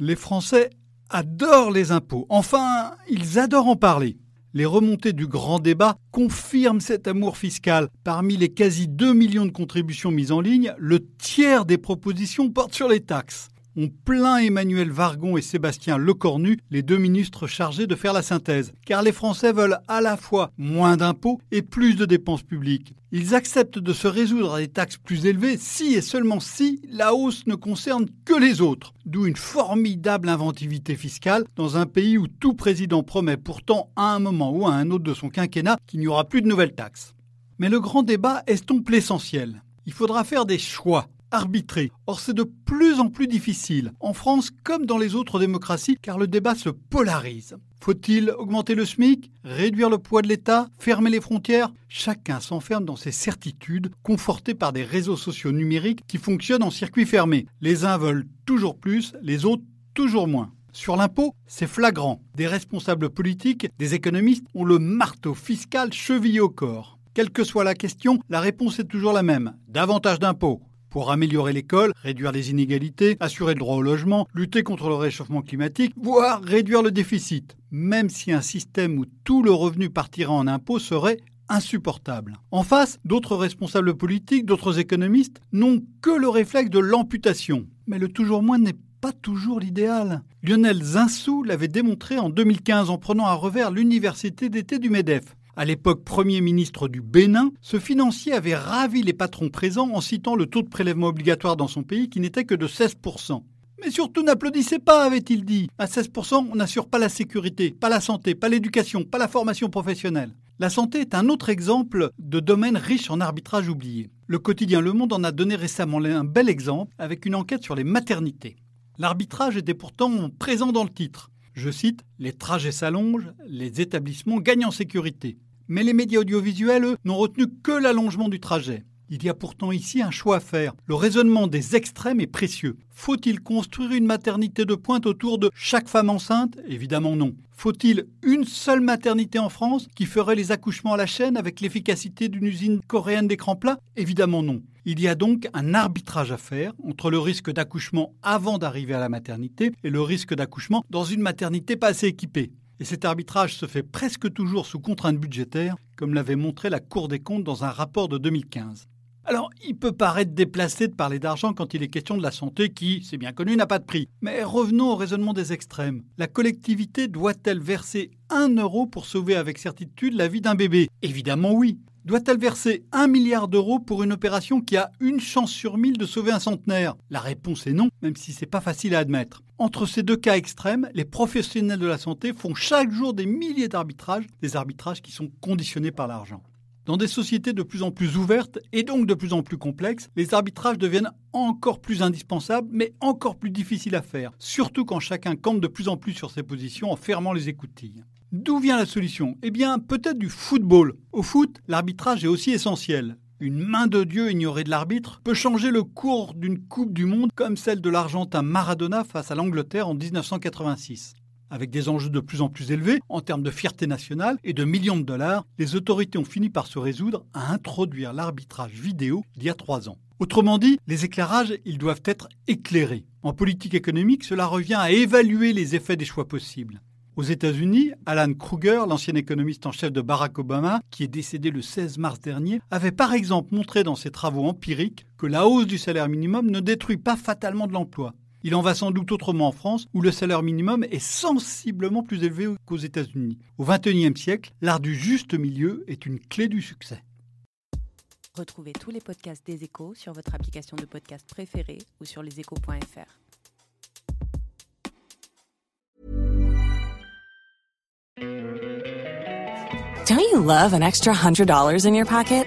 Les Français adorent les impôts. Enfin, ils adorent en parler. Les remontées du grand débat confirment cet amour fiscal. Parmi les quasi 2 millions de contributions mises en ligne, le tiers des propositions portent sur les taxes. On plaint Emmanuel Vargon et Sébastien Lecornu, les deux ministres chargés de faire la synthèse, car les Français veulent à la fois moins d'impôts et plus de dépenses publiques. Ils acceptent de se résoudre à des taxes plus élevées si et seulement si la hausse ne concerne que les autres. D'où une formidable inventivité fiscale dans un pays où tout président promet pourtant à un moment ou à un autre de son quinquennat qu'il n'y aura plus de nouvelles taxes. Mais le grand débat estompe l'essentiel? Il faudra faire des choix Or, c'est de plus en plus difficile, en France comme dans les autres démocraties, car le débat se polarise. Faut-il augmenter le SMIC, réduire le poids de l'État, fermer les frontières? Chacun s'enferme dans ses certitudes, confortées par des réseaux sociaux numériques qui fonctionnent en circuit fermé. Les uns veulent toujours plus, les autres toujours moins. Sur l'impôt, c'est flagrant. Des responsables politiques, des économistes ont le marteau fiscal chevillé au corps. Quelle que soit la question, la réponse est toujours la même. Davantage d'impôts pour améliorer l'école, réduire les inégalités, assurer le droit au logement, lutter contre le réchauffement climatique, voire réduire le déficit, même si un système où tout le revenu partira en impôts serait insupportable. En face, d'autres responsables politiques, d'autres économistes n'ont que le réflexe de l'amputation. Mais le toujours moins n'est pas toujours l'idéal. Lionel Zinsou l'avait démontré en 2015 en prenant à revers l'université d'été du MEDEF. À l'époque Premier ministre du Bénin, ce financier avait ravi les patrons présents en citant le taux de prélèvement obligatoire dans son pays qui n'était que de 16%. Mais surtout n'applaudissez pas, avait-il dit. À 16%, on n'assure pas la sécurité, pas la santé, pas l'éducation, pas la formation professionnelle. La santé est un autre exemple de domaine riche en arbitrage oublié. Le quotidien Le Monde en a donné récemment un bel exemple avec une enquête sur les maternités. L'arbitrage était pourtant présent dans le titre. Je cite, Les trajets s'allongent, les établissements gagnent en sécurité. Mais les médias audiovisuels, eux, n'ont retenu que l'allongement du trajet. Il y a pourtant ici un choix à faire. Le raisonnement des extrêmes est précieux. Faut-il construire une maternité de pointe autour de chaque femme enceinte? Évidemment non. Faut-il une seule maternité en France qui ferait les accouchements à la chaîne avec l'efficacité d'une usine coréenne d'écran plat? Évidemment non. Il y a donc un arbitrage à faire entre le risque d'accouchement avant d'arriver à la maternité et le risque d'accouchement dans une maternité pas assez équipée. Et cet arbitrage se fait presque toujours sous contrainte budgétaire, comme l'avait montré la Cour des comptes dans un rapport de 2015. Alors, il peut paraître déplacé de parler d'argent quand il est question de la santé qui, c'est bien connu, n'a pas de prix. Mais revenons au raisonnement des extrêmes. La collectivité doit-elle verser un euro pour sauver avec certitude la vie d'un bébé? Évidemment oui. Doit-elle verser un milliard d'euros pour une opération qui a une chance sur mille de sauver un centenaire? La réponse est non, même si c'est pas facile à admettre. Entre ces deux cas extrêmes, les professionnels de la santé font chaque jour des milliers d'arbitrages, des arbitrages qui sont conditionnés par l'argent. Dans des sociétés de plus en plus ouvertes et donc de plus en plus complexes, les arbitrages deviennent encore plus indispensables, mais encore plus difficiles à faire, surtout quand chacun campe de plus en plus sur ses positions en fermant les écoutilles. D'où vient la solution? Eh bien, peut-être du football. Au foot, l'arbitrage est aussi essentiel. Une main de Dieu ignorée de l'arbitre peut changer le cours d'une Coupe du Monde comme celle de l'Argentin Maradona face à l'Angleterre en 1986. Avec des enjeux de plus en plus élevés en termes de fierté nationale et de millions de dollars, les autorités ont fini par se résoudre à introduire l'arbitrage vidéo il y a trois ans. Autrement dit, les éclairages, ils doivent être éclairés. En politique économique, cela revient à évaluer les effets des choix possibles. Aux États-Unis, Alan Kruger, l'ancien économiste en chef de Barack Obama, qui est décédé le 16 mars dernier, avait par exemple montré dans ses travaux empiriques que la hausse du salaire minimum ne détruit pas fatalement de l'emploi. Il en va sans doute autrement en France, où le salaire minimum est sensiblement plus élevé qu'aux États-Unis. Au XXIe siècle, l'art du juste milieu est une clé du succès. Retrouvez tous les podcasts des échos sur votre application de podcast préférée ou sur leséchos.fr. Don't you love an extra $100 in your pocket?